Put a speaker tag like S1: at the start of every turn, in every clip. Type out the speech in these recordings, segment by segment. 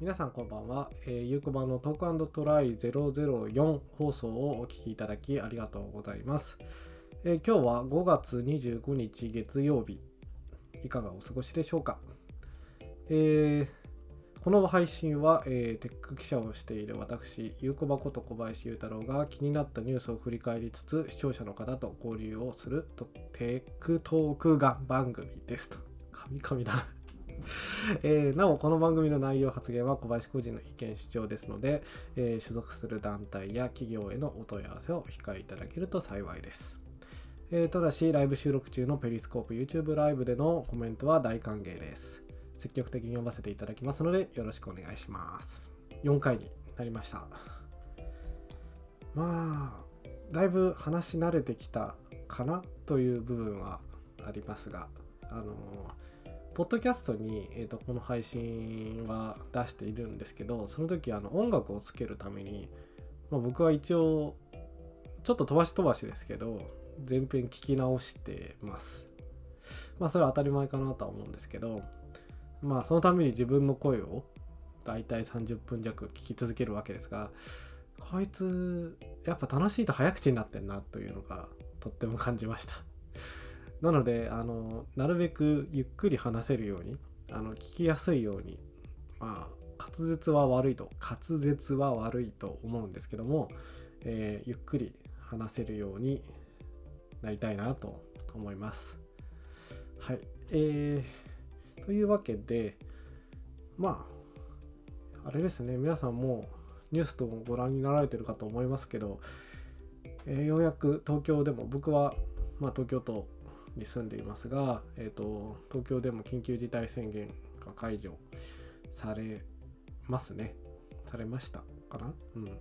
S1: 皆さんこんばんは、えー、ゆうこばのトークトライ004放送をお聞きいただきありがとうございます、えー、今日は5月25日月曜日。いかがお過ごしでしょうか、えー、この配信は、え、テック記者をしている私、ゆうこばこと小林裕太郎が気になったニュースを振り返りつつ視聴者の方と交流をするテックトークが番組ですと。神々だ えー、なお、この番組の内容発言は小林個人の意見主張ですので、えー、所属する団体や企業へのお問い合わせを控えいただけると幸いです。えー、ただし、ライブ収録中のペリスコープ YouTube ライブでのコメントは大歓迎です。積極的に読ませていただきますので、よろしくお願いします。4回になりました。まあ、だいぶ話し慣れてきたかなという部分はありますが、あのポッドキャストに、えーと、この配信は出しているんですけどその時あの音楽をつけるために、まあ、僕は一応ちょっと飛ばし飛ばしですけど前編聞き直してます。まあそれは当たり前かなとは思うんですけどまあそのために自分の声をだいたい30分弱聞き続けるわけですがこいつやっぱ楽しいと早口になってんなというのがとっても感じました。なのであのなるべくゆっくり話せるようにあの聞きやすいようにまあ滑舌は悪いと滑舌は悪いと思うんですけども、えー、ゆっくり話せるようになりたいなと思います。はい。えー、というわけで、まあ、あれですね、皆さんもニュースともご覧になられてるかと思いますけど、えー、ようやく東京でも、僕は、まあ、東京都に住んでいますが、えーと、東京でも緊急事態宣言が解除されますね。されましたかな？うん。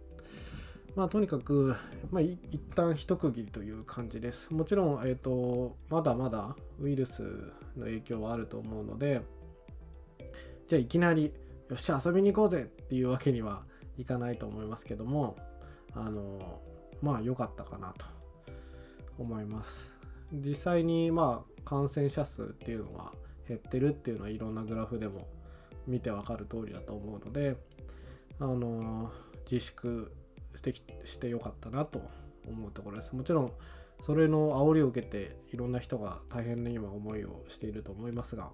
S1: まあとにかく、まあ、一旦一区切りという感じです。もちろん、えーと、まだまだウイルスの影響はあると思うので、じゃあいきなり、よっしゃ、遊びに行こうぜっていうわけにはいかないと思いますけども、あの、まあ良かったかなと思います。実際にまあ感染者数っていうのは減ってるっていうのはいろんなグラフでも見てわかる通りだと思うので、あの自粛してしてよかったなと思うところです。もちろんそれの煽りを受けていろんな人が大変な今思いをしていると思いますが、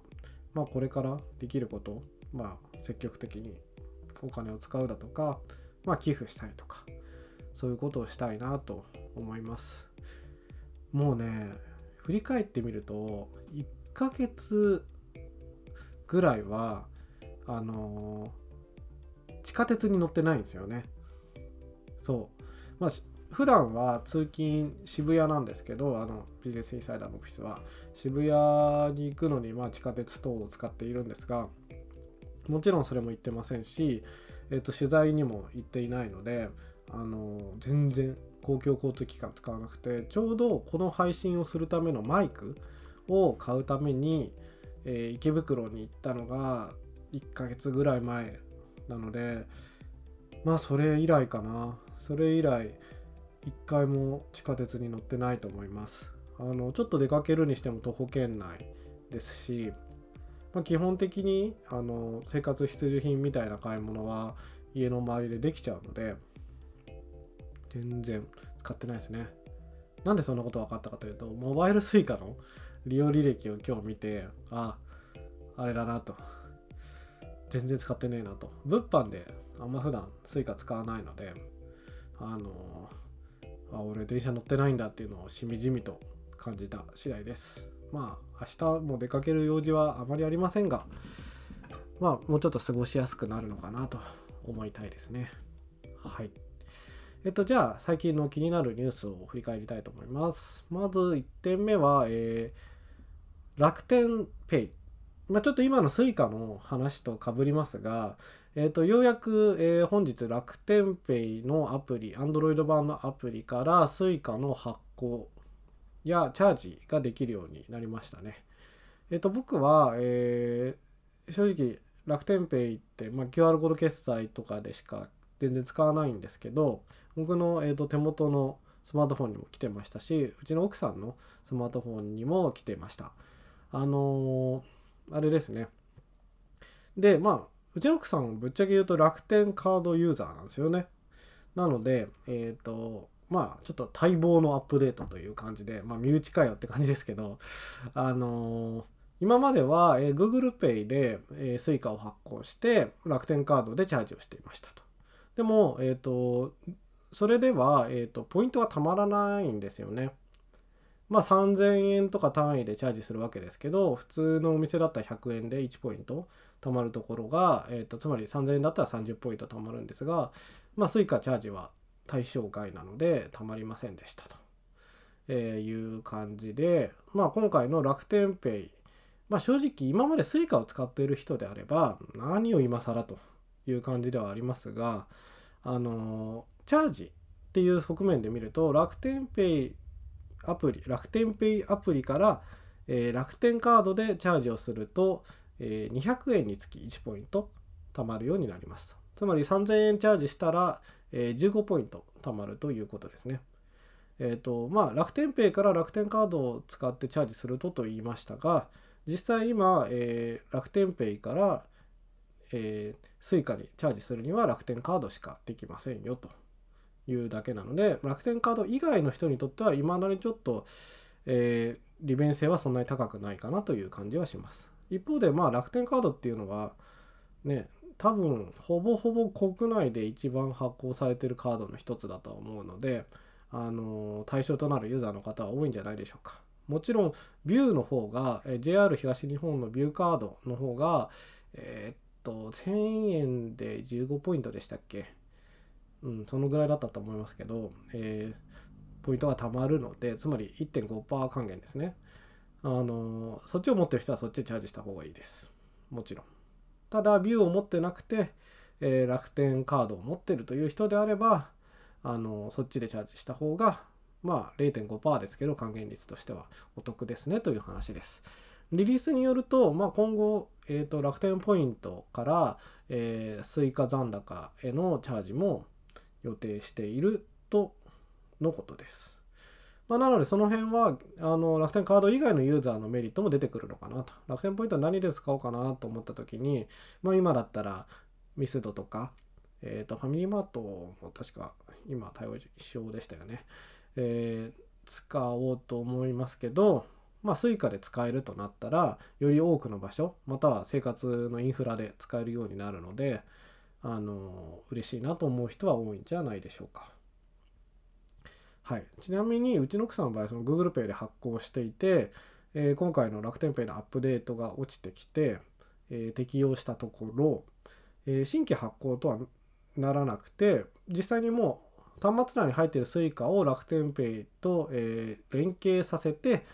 S1: まあこれからできること、まあ積極的にお金を使うだとか、まあ寄付したりとか、そういうことをしたいなと思います。もうね振り返ってみると1ヶ月ぐらいはあのー、地下鉄に乗ってないんですよね。そう。まあ普段は通勤渋谷なんですけどあのビジネスインサイダーのオフィスは渋谷に行くのにまあ地下鉄等を使っているんですがもちろんそれも行ってませんし、えー、と取材にも行っていないのであの、全然公共交通機関使わなくてちょうどこの配信をするためのマイクを買うために、えー、池袋に行ったのが1ヶ月ぐらい前なのでまあそれ以来かな。それ以来1回も地下鉄に乗ってないと思います。あのちょっと出かけるにしても徒歩圏内ですし、まあ、基本的にあの生活必需品みたいな買い物は家の周りでできちゃうので全然使ってないですね。なんでそんなこと分かったかというと、モバイル Suica の利用履歴を今日見て、あ、あれだなと。全然使ってねえなと。物販であんま普段 Suica 使わないので、あのあ、俺電車乗ってないんだっていうのをしみじみと感じた次第です。まあ、明日も出かける用事はあまりありませんが、まあ、もうちょっと過ごしやすくなるのかなと思いたいですね。はい。えっと、じゃあ、最近の気になるニュースを振り返りたいと思います。まず1点目は、えー、楽天ペイ。まあ、ちょっと今の Suica の話とかぶりますが、えっと、ようやく、えー、本日楽天ペイのアプリ、Android 版のアプリから Suica の発行やチャージができるようになりましたね。えっと、僕は、えー、正直楽天ペイって、まあ、QR コード決済とかでしか全然使わないんですけど僕の、えーと、手元のスマートフォンにも来てましたしうちの奥さんのスマートフォンにも来てましたあのー、あれですねでまあうちの奥さんぶっちゃけ言うと楽天カードユーザーなんですよね。なので、えっ、ー、と、まあちょっと待望のアップデートという感じで、まあ身内かよって感じですけど、あのー、今までは、え、Google Pay で、え、Suica を発行して楽天カードでチャージをしていましたと。でも、えっ、ー、と、それでは、えっ、と、ポイントがたまらないんですよね。まあ3000円とか単位でチャージするわけですけど、普通のお店だったら100円で1ポイント貯まるところが、えっ、と、つまり3000円だったら30ポイント貯まるんですが、まあ Suica チャージは対象外なのでたまりませんでしたと、えいう感じで、まあ、今回の楽天ペイ、まあ、正直今まで Suica を使っている人であれば何を今更と。いう感じではありますがあのチャージっていう側面で見ると楽天ペイアプリ楽天ペイアプリから、えー、楽天カードでチャージをすると、えー、200円につき1ポイント貯まるようになりますつまり3000円チャージしたら、えー、15ポイント貯まるということですね。えっ、ー、と、まあ、楽天ペイから楽天カードを使ってチャージするとと言いましたが、実際今、えー、楽天ペイから、えー、Suica にチャージするには楽天カードしかできませんよというだけなので、楽天カード以外の人にとっては、今なりちょっと、えー、利便性はそんなに高くないかなという感じはします。一方で、まあ、楽天カードっていうのは、ね、多分ほぼほぼ国内で一番発行されてるカードの一つだと思うのであの対象となるユーザーの方は多いんじゃないでしょうか。もちろんビューの方が JR 東日本のビューカードの方がえー、っと1000円で15ポイントでしたっけ？うんそのぐらいだったと思いますけど、えー、ポイントが貯まるのでつまり1.5%還元ですね。あのそっちを持ってる人はそっちでチャージした方がいいです。もちろん。ただビューを持ってなくて、えー、楽天カードを持ってるという人であればあのそっちでチャージした方がまあ0.5%ですけど還元率としてはお得ですねという話です。リリースによると、まあ、今後、えーと、楽天ポイントから、えー、スイカ残高へのチャージも予定しているとのことです。まあ、なのでその辺はあの楽天カード以外のユーザーのメリットも出てくるのかなと。楽天ポイントは何で使おうかなと思った時に、まあ、今だったらミスドとか、えー、とファミリーマートも確か今対応一緒でしたよね。えー、使おうと思いますけど、まあ、Suica で使えるとなったらより多くの場所または生活のインフラで使えるようになるのであの嬉しいなと思う人は多いんじゃないでしょうか。はい、ちなみにうちの奥さんの場合その Google Pay で発行していて、えー、今回の楽天 Pay のアップデートが落ちてきて、えー、適用したところ、えー、新規発行とはならなくて実際にもう端末内に入っている Suica を楽天 Pay と、え連携させて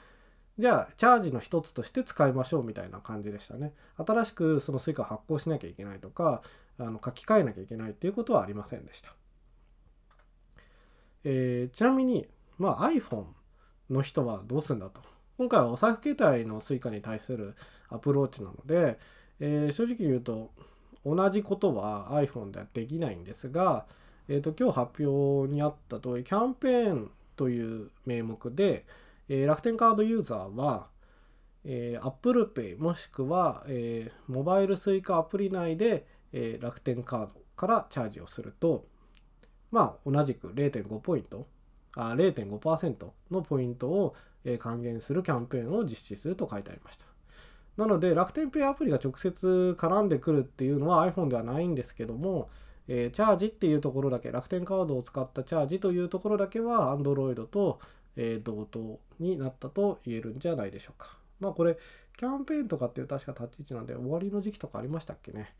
S1: じゃあチャージの一つとして使いましょうみたいな感じでしたね新しくその Suica を発行しなきゃいけないとかあの書き換えなきゃいけないっていうことはありませんでしたえー、ちなみに、まあ、iPhone の人はどうするんだと。今回はお財布携帯の Suica に対するアプローチなので、えー、正直言うと同じことは iPhone ではできないんですが、えーと、今日発表にあった通りキャンペーンという名目で、えー、楽天カードユーザーは、えー、Apple Pay もしくは、えー、モバイル Suica アプリ内で、えー、楽天カードからチャージをするとまあ同じく0.5ポイントあ0.5%のポイントを還元するキャンペーンを実施すると書いてありました。なので楽天ペイアプリが直接絡んでくるっていうのは iPhone ではないんですけども、えー、チャージっていうところだけ楽天カードを使ったチャージというところだけは Android と、えー、同等になったと言えるんじゃないでしょうか。まあこれキャンペーンとかっていう確か立ち位置なんで終わりの時期とかありましたっけね。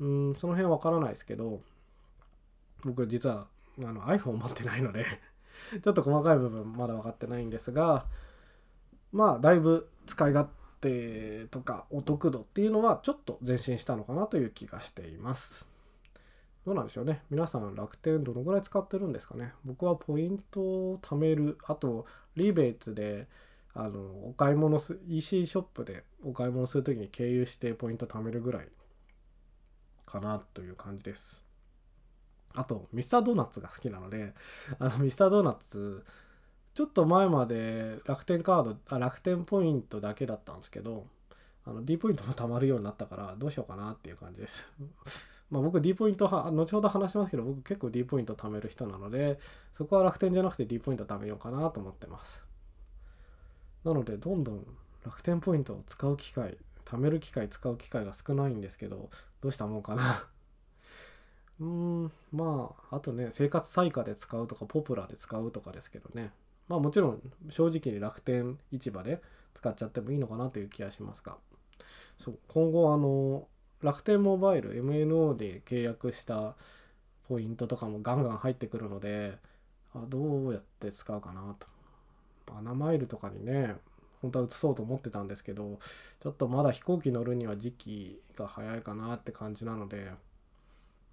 S1: うんその辺わからないですけど僕実はあの iPhone 持ってないので ちょっと細かい部分まだ分かってないんですがまあだいぶ使い勝手とかお得度っていうのはちょっと前進したのかなという気がしています。どうなんでしょうね。皆さん楽天どのぐらい使ってるんですかね。僕はポイントを貯める、あとリベーツであのお買い物す EC ショップでお買い物する時に経由してポイント貯めるぐらいかなという感じです。あと、ミスタードーナツが好きなので、あの、ミスタードーナツ、ちょっと前まで楽天カード、あ楽天ポイントだけだったんですけど、あの D ポイントも貯まるようになったからどうしようかなっていう感じですまあ僕 D ポイントは後ほど話しますけど僕結構 D ポイント貯める人なのでそこは楽天じゃなくて D ポイント貯めようかなと思ってます。なのでどんどん楽天ポイントを使う機会貯める機会使う機会が少ないんですけどどうしたもんかな。うーんまああとね生活最価で使うとかポプラで使うとかですけどね。まあもちろん正直に楽天市場で使っちゃってもいいのかなという気がしますが。そう今後あの楽天モバイル MNO で契約したポイントとかもガンガン入ってくるのであどうやって使うかなと。バナマイルとかにね本当は移そうと思ってたんですけどちょっとまだ飛行機乗るには時期が早いかなって感じなので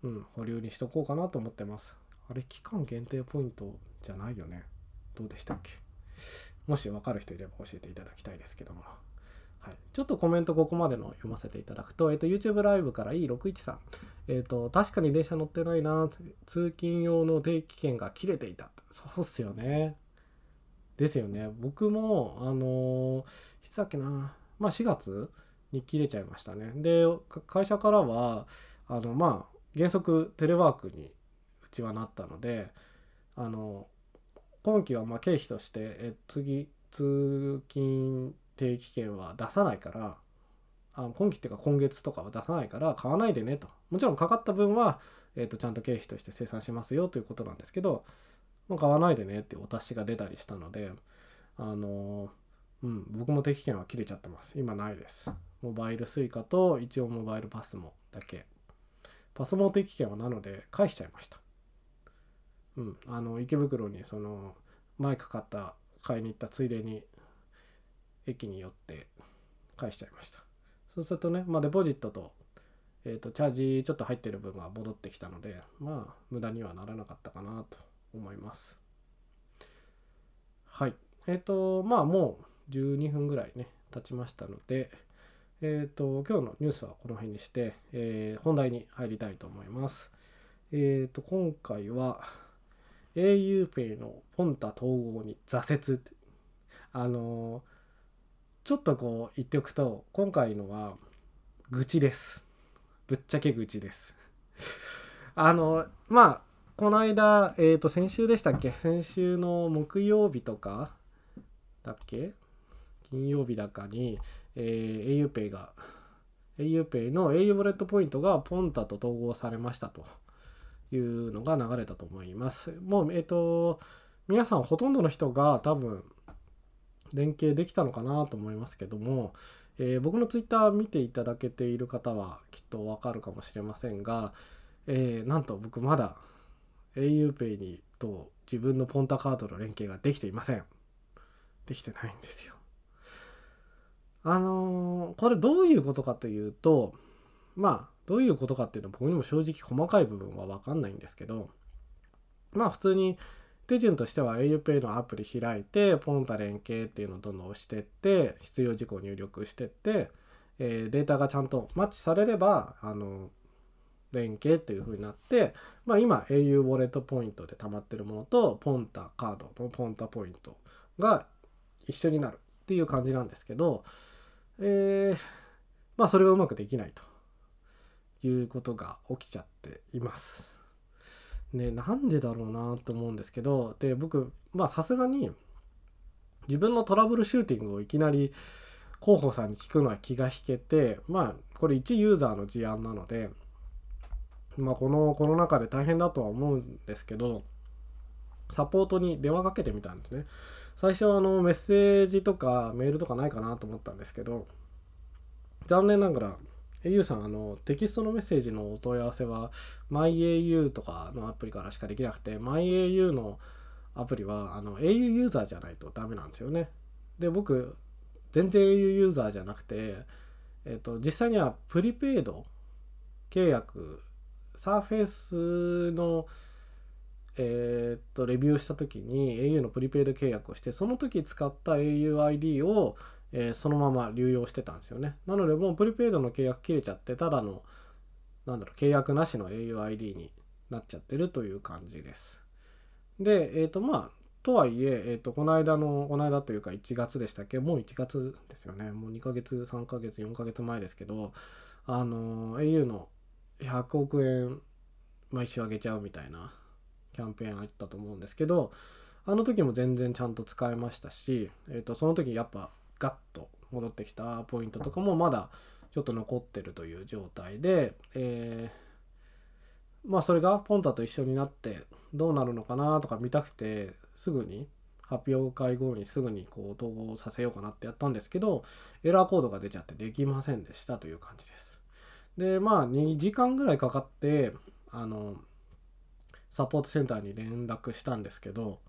S1: うん保留にしとこうかなと思ってます。あれ期間限定ポイントじゃないよね。どうでしたっけ？もし分かる人いれば教えていただきたいですけども。はい、ちょっとコメントここまでの読ませていただくと、えっと、YouTube ライブから E61 さん、えっと、確かに電車乗ってないな、通勤用の定期券が切れていた。そうっすよね。ですよね。僕も、あのいつだっけな、まあ4月に切れちゃいましたね。で、会社からは、あの、まあ、原則テレワークにうちはなったので、あの、今期はま経費として、え次、通勤定期券は出さないからあ今期っていうか今月とかは出さないから買わないでねと。もちろんかかった分は、えー、とちゃんと経費として生産しますよということなんですけどもう買わないでねってお達しが出たりしたのであの、うん僕も定期券は切れちゃってます。今ないです。モバイル Suica と一応モバイルパスモだけ。パスモ定期券はなので返しちゃいました。うんあの池袋にそのマイク買った買いに行ったついでに駅に寄って返しちゃいました。そうするとね、まあ、デポジットと,、えーと、チャージちょっと入ってる分が戻ってきたのでまあ無駄にはならなかったかなと思います。はい。えっ、ー、とまあもう12分ぐらいね経ちましたのでえっ、ー、と今日のニュースはこの辺にして、えー、本題に入りたいと思います。えっ、と今回は auPay のポンタ統合に挫折あのーちょっとこう言っておくと今回のは愚痴です。ぶっちゃけ愚痴です。あのまあこの間えっ、ー、と先週でしたっけ？先週の木曜日とかだっけ？金曜日だかに、えー、auPay が auPay の au ウォレットポイントがポンタと統合されましたと。いうのが流れたと思います。もうえっ、ー、と皆さんほとんどの人が多分連携できたのかなと思いますけども、えー、僕のツイッター見ていただけている方はきっとわかるかもしれませんが、えー、なんと僕まだ auPay にと自分のポンタカードの連携ができていません。できてないんですよ。あのー、これどういうことかというと、まあ、どういうことかっていうのは僕にも正直細かい部分はわかんないんですけど、まあ普通に手順としては auPay のアプリ開いて、ポンタ連携っていうのをどんどん押してって、必要事項を入力してって、えー、データがちゃんとマッチされれば、あの、連携っていう風になって、まあ今 au ウォレットポイントで溜まってるものと、ポンタカードのポンタポイントが一緒になるっていう感じなんですけど、え、まあそれがうまくできないということが起きちゃっています。ね、なんでだろうなと思うんですけど、で、僕、まあさすがに自分のトラブルシューティングをいきなり広報さんに聞くのは気が引けて、まあこれ一ユーザーの事案なので、まあこのコロナ禍で大変だとは思うんですけど、サポートに電話かけてみたんですね。最初はあのメッセージとかメールとかないかなと思ったんですけど、残念ながら au さん、あの、テキストのメッセージのお問い合わせは、MyAU とかのアプリからしかできなくて、MyAU のアプリは、あの、au ユーザーじゃないとダメなんですよね。で、僕、全然 au ユーザーじゃなくて、えっ、と、実際にはプリペイド契約、サーフェイスの、えっ、と、レビューした時に au のプリペイド契約をして、その時使った auID をえー、そのまま流用してたんですよね。なのでもうプリペイドの契約切れちゃって、ただの、なんだろう、契約なしの auID になっちゃってるという感じです。で、えっ、ー、とまあ、とはいええーと、この間のこの間というか1月でしたっけ？もう1月ですよねもう2ヶ月3ヶ月4ヶ月前ですけどあの au の100億円毎週あげちゃうみたいなキャンペーンあったと思うんですけどあの時も全然ちゃんと使えましたし、えーと、その時やっぱガッと戻ってきたポイントとかもまだちょっと残ってるという状態で、えー、まあそれがポンタと一緒になってどうなるのかなとか見たくてすぐに発表会後にすぐにこう統合させようかなってやったんですけどエラーコードが出ちゃってできませんでしたという感じです。でまあ2時間ぐらいかかってあのサポートセンターに連絡したんですけど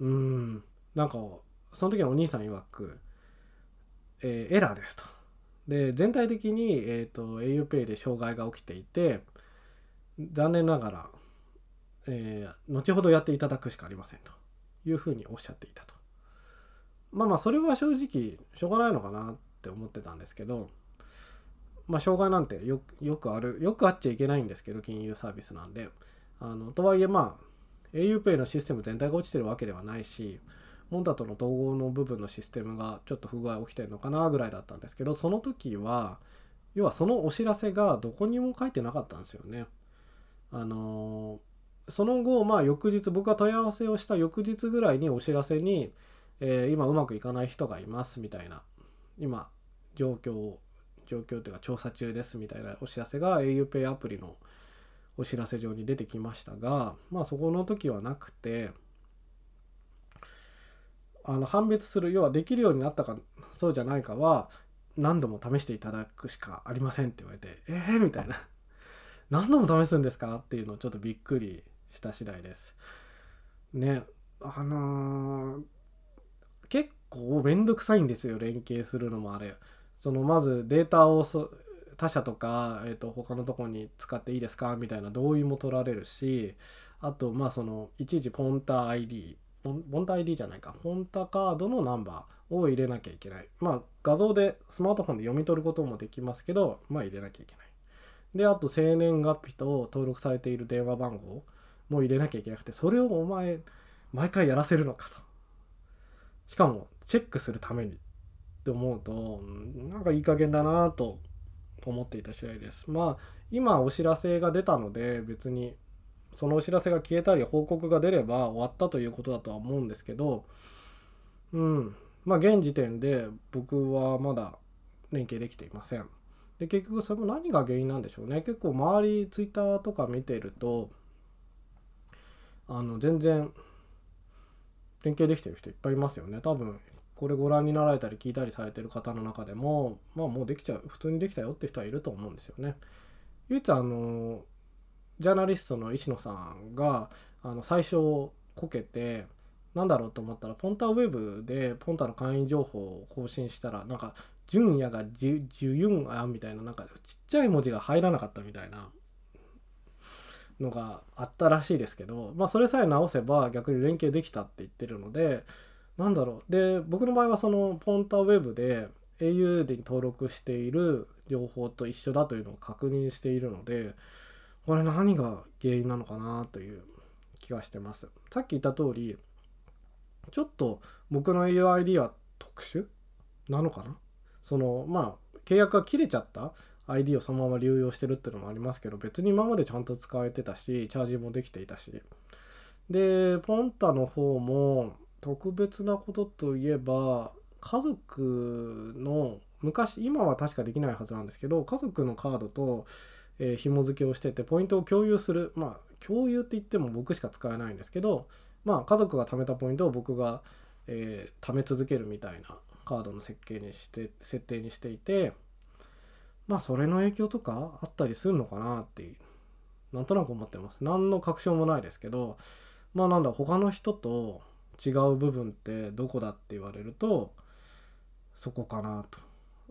S1: うーんなんかその時のお兄さん曰く、えー、エラーですと。で全体的に、えーと、auPay で障害が起きていて残念ながらえー、後ほどやっていただくしかありませんというふうにおっしゃっていたと。まあまあそれは正直しょうがないのかなって思ってたんですけどまあ障害なんてよくあるよくあっちゃいけないんですけど金融サービスなんであのとはいえまあ auPay のシステム全体が落ちてるわけではないしモンタとの統合の部分のシステムがちょっと不具合起きてるのかなぐらいだったんですけどその時は要はそのお知らせがどこにも書いてなかったんですよね。あのーその後、まあ、翌日僕が問い合わせをした翌日ぐらいにお知らせに、えー、今うまくいかない人がいますみたいな今状況を状況というか調査中ですみたいなお知らせが auPay アプリのお知らせ上に出てきましたがまあそこの時はなくてあの判別する要はできるようになったかそうじゃないかは何度も試していただくしかありませんって言われてえー、みたいな。何度も試すんですか？っていうのをちょっとびっくりした次第です。ね。あのー、結構めんどくさいんですよ連携するのもあれ。そのまずデータを他社とか、えー、と他のとこに使っていいですか？みたいな同意も取られるしあとまあそのいちいちポンタ ID ポンタ ID じゃないか。ポンタカードのナンバーを入れなきゃいけない。まあ画像でスマートフォンで読み取ることもできますけどまあ入れなきゃいけない。であと生年月日と登録されている電話番号も入れなきゃいけなくてそれをお前毎回やらせるのかと。しかもチェックするためにって思うとなんかいい加減だなと思っていた次第です。まあ今お知らせが出たので別にそのお知らせが消えたり報告が出れば終わったということだとは思うんですけどうん。まあ現時点で僕はまだ連携できていません。で結局それも何が原因なんでしょうね。結構周りツイッターとか見てるとあの全然連携できてる人いっぱいいますよね。多分これご覧になられたり聞いたりされてる方の中でもまあもうできちゃう普通にできたよって人はいると思うんですよね。唯一あのジャーナリストの石野さんがあの最初こけてなんだろうと思ったらポンタウェブでポンタの会員情報を更新したらなんか純也がジュジュユンアみたいななんかちっちゃい文字が入らなかったみたいなのがあったらしいですけど、まあ、それさえ直せば逆に連携できたって言ってるのでなんだろう。で僕の場合はそのポンタウェブで au で登録している情報と一緒だというのを確認しているのでこれ何が原因なのかなという気がしてます。さっき言った通りちょっと僕の AUID は特殊なのかな？そのまあ契約が切れちゃった ID をそのまま流用してるっていうのもありますけど別に今までちゃんと使えてたしチャージもできていたしでポンタの方も特別なことといえば家族の昔今は確かできないはずなんですけど家族のカードと、えー、紐付けをしててポイントを共有する。まあ共有って言っても僕しか使えないんですけどまあ家族が貯めたポイントを僕が、えー、貯め続けるみたいなカードの設計にして設定にしていてまあそれの影響とかあったりするのかなってなんとなく思ってます。何の確証もないですけどまあなんだ他の人と違う部分ってどこだって言われるとそこかなと。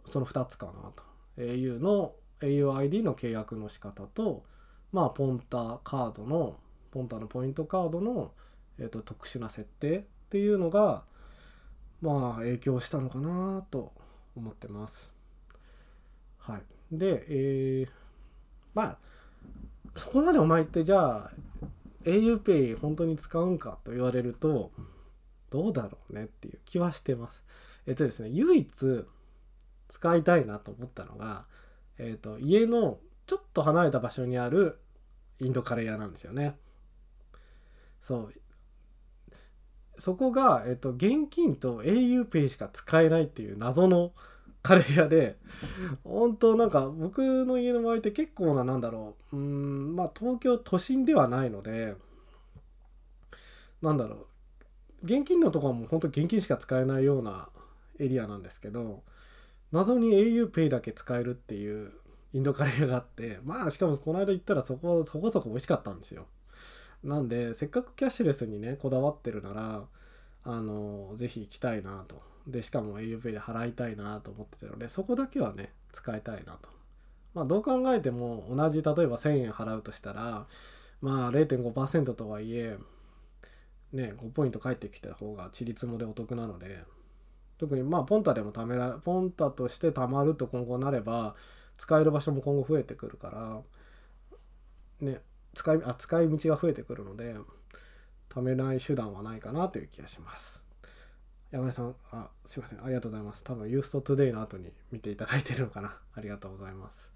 S1: その2つかなと。au の auID の契約の仕方とまあポンタカードのポンタのポイントカードの、えーと、特殊な設定っていうのがまあ影響したのかなと思ってます。はい。で、えー、まあ、そこまでお前ってじゃあ auPay 本当に使うんかと言われると、どうだろうねっていう気はしてます。えっとですね、唯一使いたいなと思ったのが、えっと、家のちょっと離れた場所にあるインドカレー屋なんですよね。そう。そこが、えっと、現金と auPay しか使えないっていう謎のカレー屋で、本当なんか僕の家の周りって結構な、なんだろう、うん、まあ東京都心ではないので、なんだろう、現金のところも本当現金しか使えないようなエリアなんですけど、謎に auPay だけ使えるっていうインドカレーがあって まあしかもこの間行ったらそこそこそこ美味しかったんですよ。なんでせっかくキャッシュレスにねこだわってるならあのぜひ行きたいなと。でしかも auPay で払いたいなと思ってたのでそこだけはね使いたいなと。まあどう考えても同じ例えば1000円払うとしたらまあ0.5%とはいえね5ポイント返ってきた方がちりつもでお得なので特にまあポンタでも貯めらポンタとして貯まると今後なれば使える場所も今後増えてくるからね使いあ使い道が増えてくるので貯めない手段はないかなという気がします。山根さんあすいません。ありがとうございます。多分ユーストトゥデイの後に見ていただいてるのかな。ありがとうございます。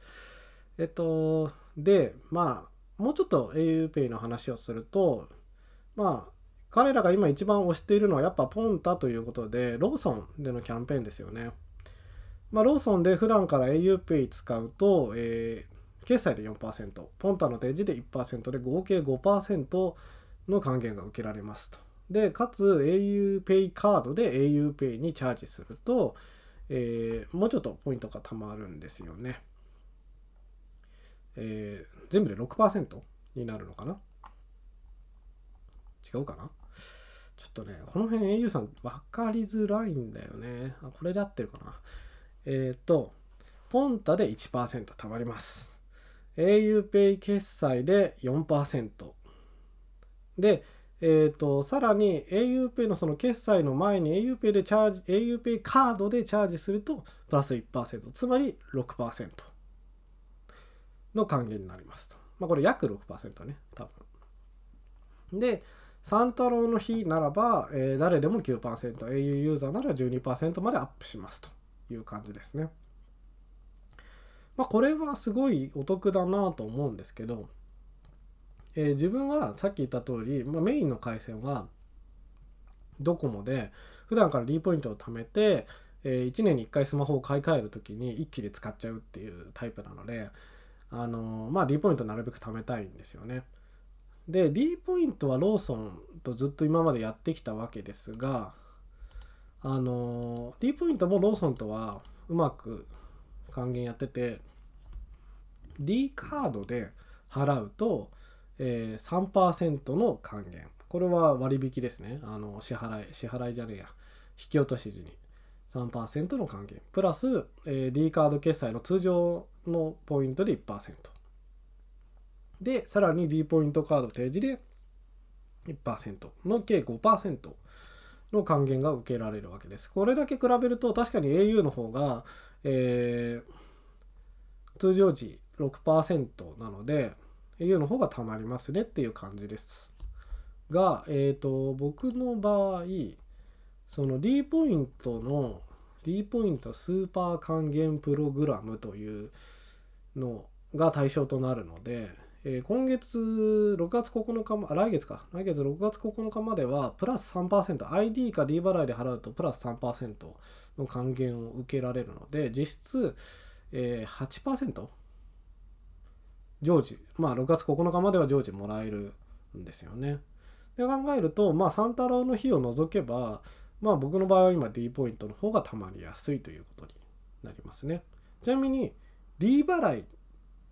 S1: えっとでまあもうちょっと auPay の話をするとまあ彼らが今一番推しているのはやっぱポンタということでローソンでのキャンペーンですよねまあ、ローソンで普段から auPay 使うと、えー、決済で4%、ポンタの提示で1%で合計5%の還元が受けられますと。で、かつ auPay カードで auPay にチャージすると、えー、もうちょっとポイントが貯まるんですよね。えー、全部で6%になるのかな？違うかな？ちょっとね、この辺 au さん分かりづらいんだよね。あ、これで合ってるかなえっ、ー、と、ポンタで1%貯まります。auPay 決済で4%。で、えっ、ー、と、さらに auPay のその決済の前に auPay でチャージ、auPay カードでチャージすると、プラス1%、つまり6%の還元になりますと。まあ、これ約6%ね、多分。で、三太郎の日ならば、えー、誰でも9%、au ユーザーなら12%までアップしますと。いう感じですね。まあ、これはすごいお得だなと思うんですけど、えー、自分はさっき言った通り、まあ、メインの回線はドコモで普段から D ポイントを貯めて、えー、1年に1回スマホを買い替える時に一気で使っちゃうっていうタイプなので、あのー、まあ D ポイントなるべく貯めたいんですよね。で D ポイントはローソンとずっと今までやってきたわけですがあの D ポイントもローソンとはうまく還元やってて D カードで払うと、えー、3%の還元。これは割引ですね。あの支払い支払いじゃねえや。引き落とし時に3%の還元。プラス、えー、D カード決済の通常のポイントで1%でさらに D ポイントカード提示で1%の計5%の還元が受けられるわけです。これだけ比べると確かに au の方が、えー、通常時6%なので au の方がたまりますねっていう感じです。が、えっ、ー、と僕の場合その D ポイントの D ポイントスーパー還元プログラムというのが対象となるのでえー、今月6月9日ま、来月か、来月6月9日までは、プラス3%、ID か D 払いで払うと、プラス3%の還元を受けられるので、実質、えー、8%常時、まあ6月9日までは常時もらえるんですよね。で考えると、まあ、三太郎の日を除けば、まあ僕の場合は今 D ポイントの方がたまりやすいということになりますね。ちなみに D 払い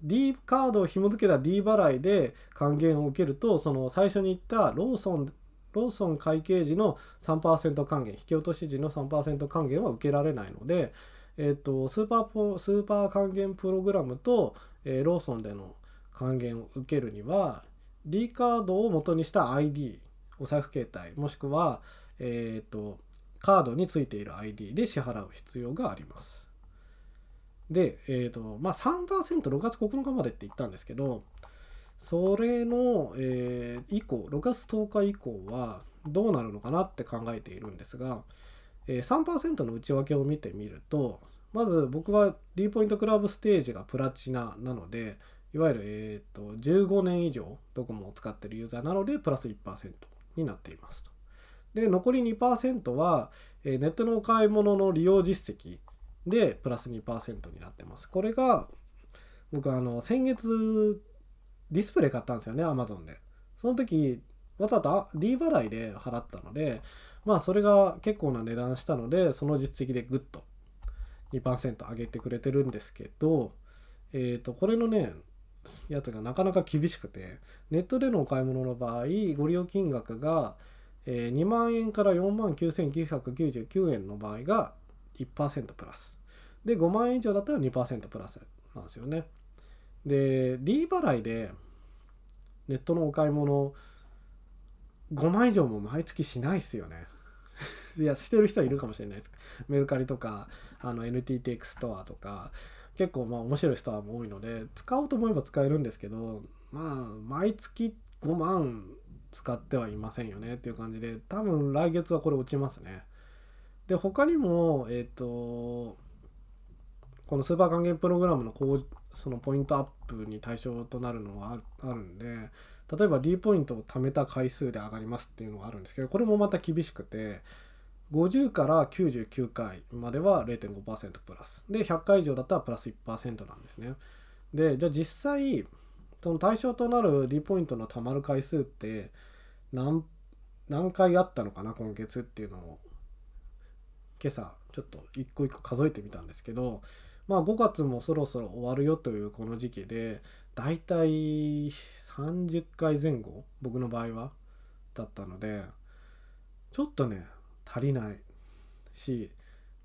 S1: D カードを紐付けた D 払いで還元を受けるとその最初に言ったローソンローソン会計時の3%還元引き落とし時の3%還元は受けられないので、えーと、スーパーポスーパー還元プログラムと、えー、ローソンでの還元を受けるには D カードを元にした ID お財布携帯もしくは、えーとカードについている ID で支払う必要があります。で、え、ー、と、まあ3%、6月9日までって言ったんですけど、それの、えー、以降、6月10日以降は、どうなるのかなって考えているんですが、えー、3%の内訳を見てみるとまず僕は D ポイントクラブステージがプラチナなのでいわゆる、えーと、15年以上ドコモを使っているユーザーなのでプラス1%になっていますと。で残り2%は、えー、ネットのお買い物の利用実績でプラス2%になってます。これが僕あの先月ディスプレイ買ったんですよね Amazon で。その時わざと D 払いで払ったのでまあそれが結構な値段したのでその実績でグッと2%上げてくれてるんですけどえっ、ー、とこれのねやつがなかなか厳しくてネットでのお買い物の場合ご利用金額が、2万円から4万9999円の場合が1%プラスで5万円以上だったら2%プラスなんですよね。で D 払いでネットのお買い物5万以上も毎月しないっすよね。いやしてる人はいるかもしれないです。メルカリとかあの NTTX ストアとか結構まあ面白いストアも多いので使おうと思えば使えるんですけどまあ毎月5万使ってはいませんよねっていう感じで多分来月はこれ落ちますね。で他にもえっ、ー、とこのスーパー還元プログラムのこうそのポイントアップに対象となるのはあるんで例えば D ポイントを貯めた回数で上がりますっていうのがあるんですけどこれもまた厳しくて50から99回までは0.5%プラス。で、100回以上だったらプラス1%なんですね。で、じゃあ実際、その対象となる D ポイントの貯まる回数って何何回あったのかな、今月っていうのを今朝ちょっと一個一個数えてみたんですけど、まあ5月もそろそろ終わるよというこの時期で、だいたい30回前後、僕の場合は、だったので、ちょっとね、足りないし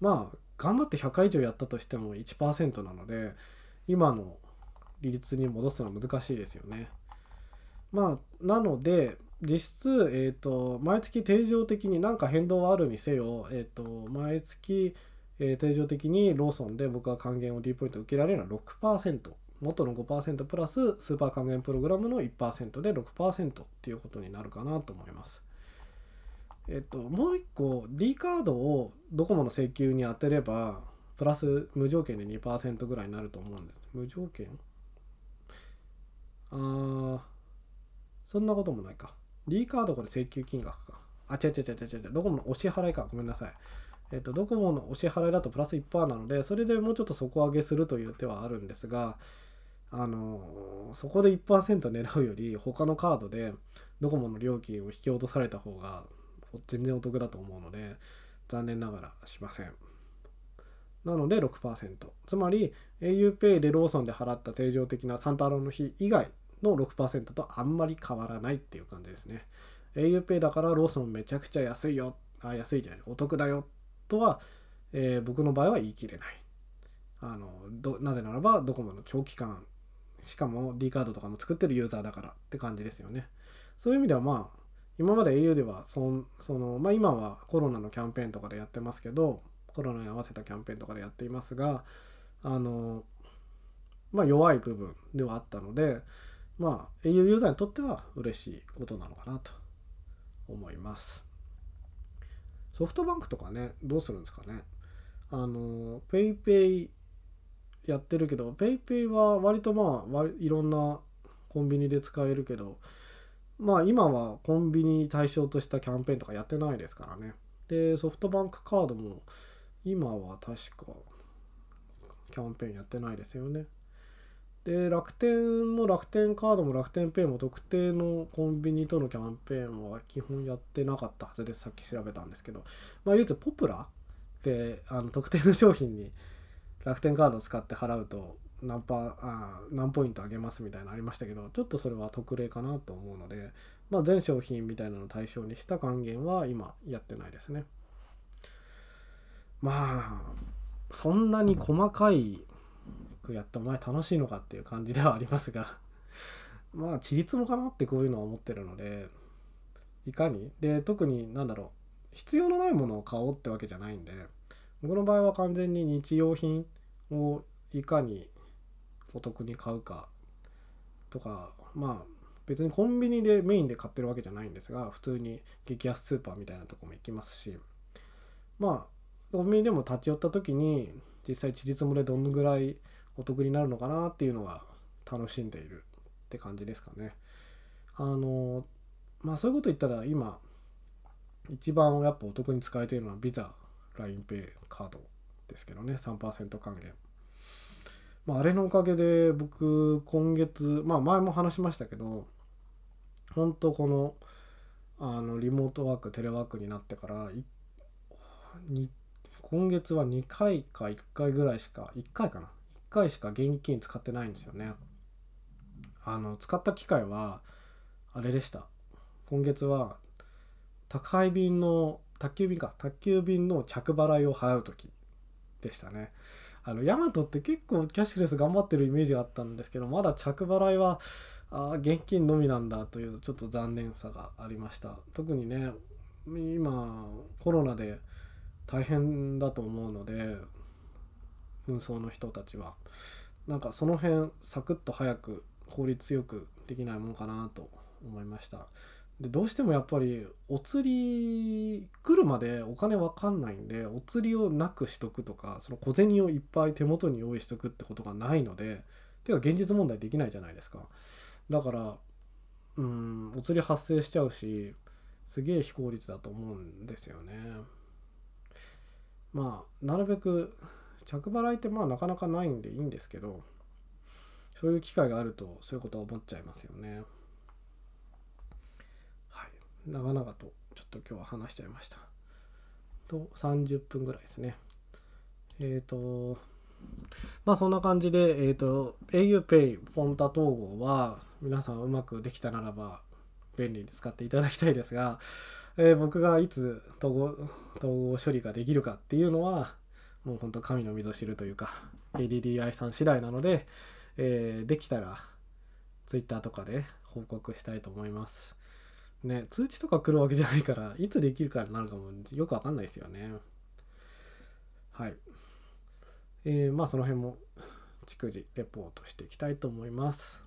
S1: まあ頑張って100回以上やったとしても1%なので今の利率に戻すのは難しいですよね。まあなので実質、えーと、毎月定常的に何か変動はあるにせよ、えーと、毎月、えー、定常的にローソンで僕は還元を D ポイント受けられるのは6%元の5%プラススーパー還元プログラムの1%で6%っていうことになるかなと思います。えっと、もう一個 D カードをドコモの請求に当てればプラス無条件で2%ぐらいになると思うんです。無条件？あーそんなこともないか。D カードこれ請求金額か。あ違う違う違う違う違う。ドコモのお支払いか。ごめんなさい。えっとドコモのお支払いだとプラス1%なのでそれでもうちょっと底上げするという手はあるんですがあのそこで1%狙うより他のカードでドコモの料金を引き落とされた方が全然お得だと思うので残念ながらしません。なので6%つまり auPay でローソンで払った定常的なサンタロンの日以外の6%とあんまり変わらないっていう感じですね。auPay だからローソンめちゃくちゃ安いよ。あ安いじゃない。お得だよ。とは、えー、僕の場合は言い切れないあのなぜならばドコモの長期間しかも D カードとかも作ってるユーザーだからって感じですよねそういう意味ではまあ今まで au ではそその、まあ、今はコロナのキャンペーンとかでやってますけどコロナに合わせたキャンペーンとかでやっていますがあの、まあ、弱い部分ではあったので、まあ、au ユーザーにとっては嬉しいことなのかなと思います。ソフトバンクとかねどうするんですかねあの PayPay やってるけど PayPay は割とまあいろんなコンビニで使えるけどまあ今はコンビニ対象としたキャンペーンとかやってないですからね。で、ソフトバンクカードも今は確かキャンペーンやってないですよね。で、楽天も楽天カードも楽天ペイも特定のコンビニとのキャンペーンは基本やってなかったはずです。さっき調べたんですけど。まあ言うとポプラであの特定の商品に楽天カードを使って払うと何パあ何ポイントあげますみたいなのありましたけどちょっとそれは特例かなと思うので、まあ、全商品みたいなのを対象にした還元は今やってないですねまあそんなに細かいくやったお前楽しいのかっていう感じではありますが まあちりつもかなってこういうのは思ってるのでいかに？で特になんだろう必要のないものを買おうってわけじゃないんで僕の場合は完全に日用品をいかにお得に買うかとかまあ別にコンビニでメインで買ってるわけじゃないんですが普通に激安スーパーみたいなとこも行きますしまあコンビニでも立ち寄った時に実際地立もでどのぐらいお得になるのかなっていうのが楽しんでいるって感じですかね。あのまあそういうこと言ったら今一番やっぱお得に使えているのはビザ LINEPay カードですけどね3%還元。まあ、あれのおかげで僕今月まあ前も話しましたけど本当このあのリモートワークテレワークになってから今月は2回か1回ぐらいしか1回かな回しか現金使ってないんですよね。あの使った機会はあれでした。今月は宅配便の宅急便か。宅急便の着払いを払う時でしたね。あのヤマトって結構キャッシュレス頑張ってるイメージがあったんですけどまだ着払いはあ現金のみなんだというちょっと残念さがありました。特にね今コロナで大変だと思うので運送の人たちは。なんかその辺サクッと早く効率よくできないもんかなと思いました。でどうしてもやっぱりお釣り来るまでお金わかんないんでお釣りをなくしとくとかその小銭をいっぱい手元に用意しとくってことがないのでてか現実問題できないじゃないですか。だからうんお釣り発生しちゃうしすげえ非効率だと思うんですよね。まあなるべく着払いってまあなかなかないんでいいんですけどそういう機会があるとそういうことは思っちゃいますよね。はい。長々とちょっと今日は話しちゃいました。と30分ぐらいですね。えっ、ー、とまあそんな感じで、えっ、ー、と auPay ポンタ統合は皆さんうまくできたならば便利に使っていただきたいですが、えー、僕がいつ統合統合処理ができるかっていうのはもうほんと神のみぞ知るというか ADDI さん次第なので、えー、できたら Twitter とかで報告したいと思います。ね、通知とか来るわけじゃないから、いつできるかになるかもよくわかんないですよね。はい。えー、まあその辺も逐次レポートしていきたいと思います。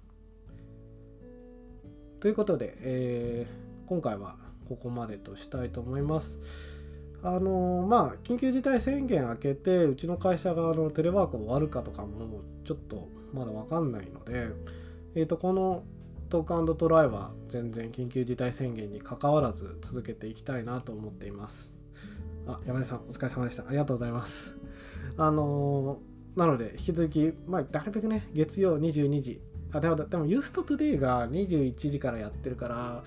S1: ということで、えー、今回はここまでとしたいと思います。あのまあ緊急事態宣言明けてうちの会社があのテレワーク終わるかとかもちょっとまだ分かんないので、えー、とこのトークトライは全然緊急事態宣言にかかわらず続けていきたいなと思っています。あ山根さんお疲れ様でした。ありがとうございます。あのー、なので引き続き、まあ、なるべくね月曜22時あでもでもユーストトゥデイが21時からやってるから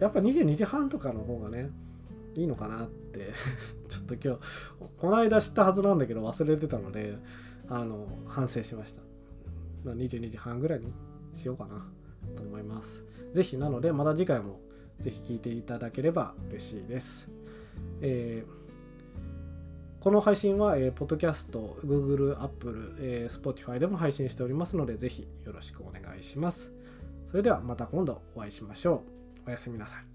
S1: やっぱ22時半とかの方がねいいのかなって ちょっと今日この間知ったはずなんだけど忘れてたのであの反省しました、まあ、22時半ぐらいにしようかなと思います是非なのでまた次回も是非聴いていただければ嬉しいです、えーこの配信は、えー、ポッドキャスト、Google、Apple、えー、Spotify でも配信しておりますので、ぜひよろしくお願いします。それではまた今度お会いしましょう。おやすみなさい。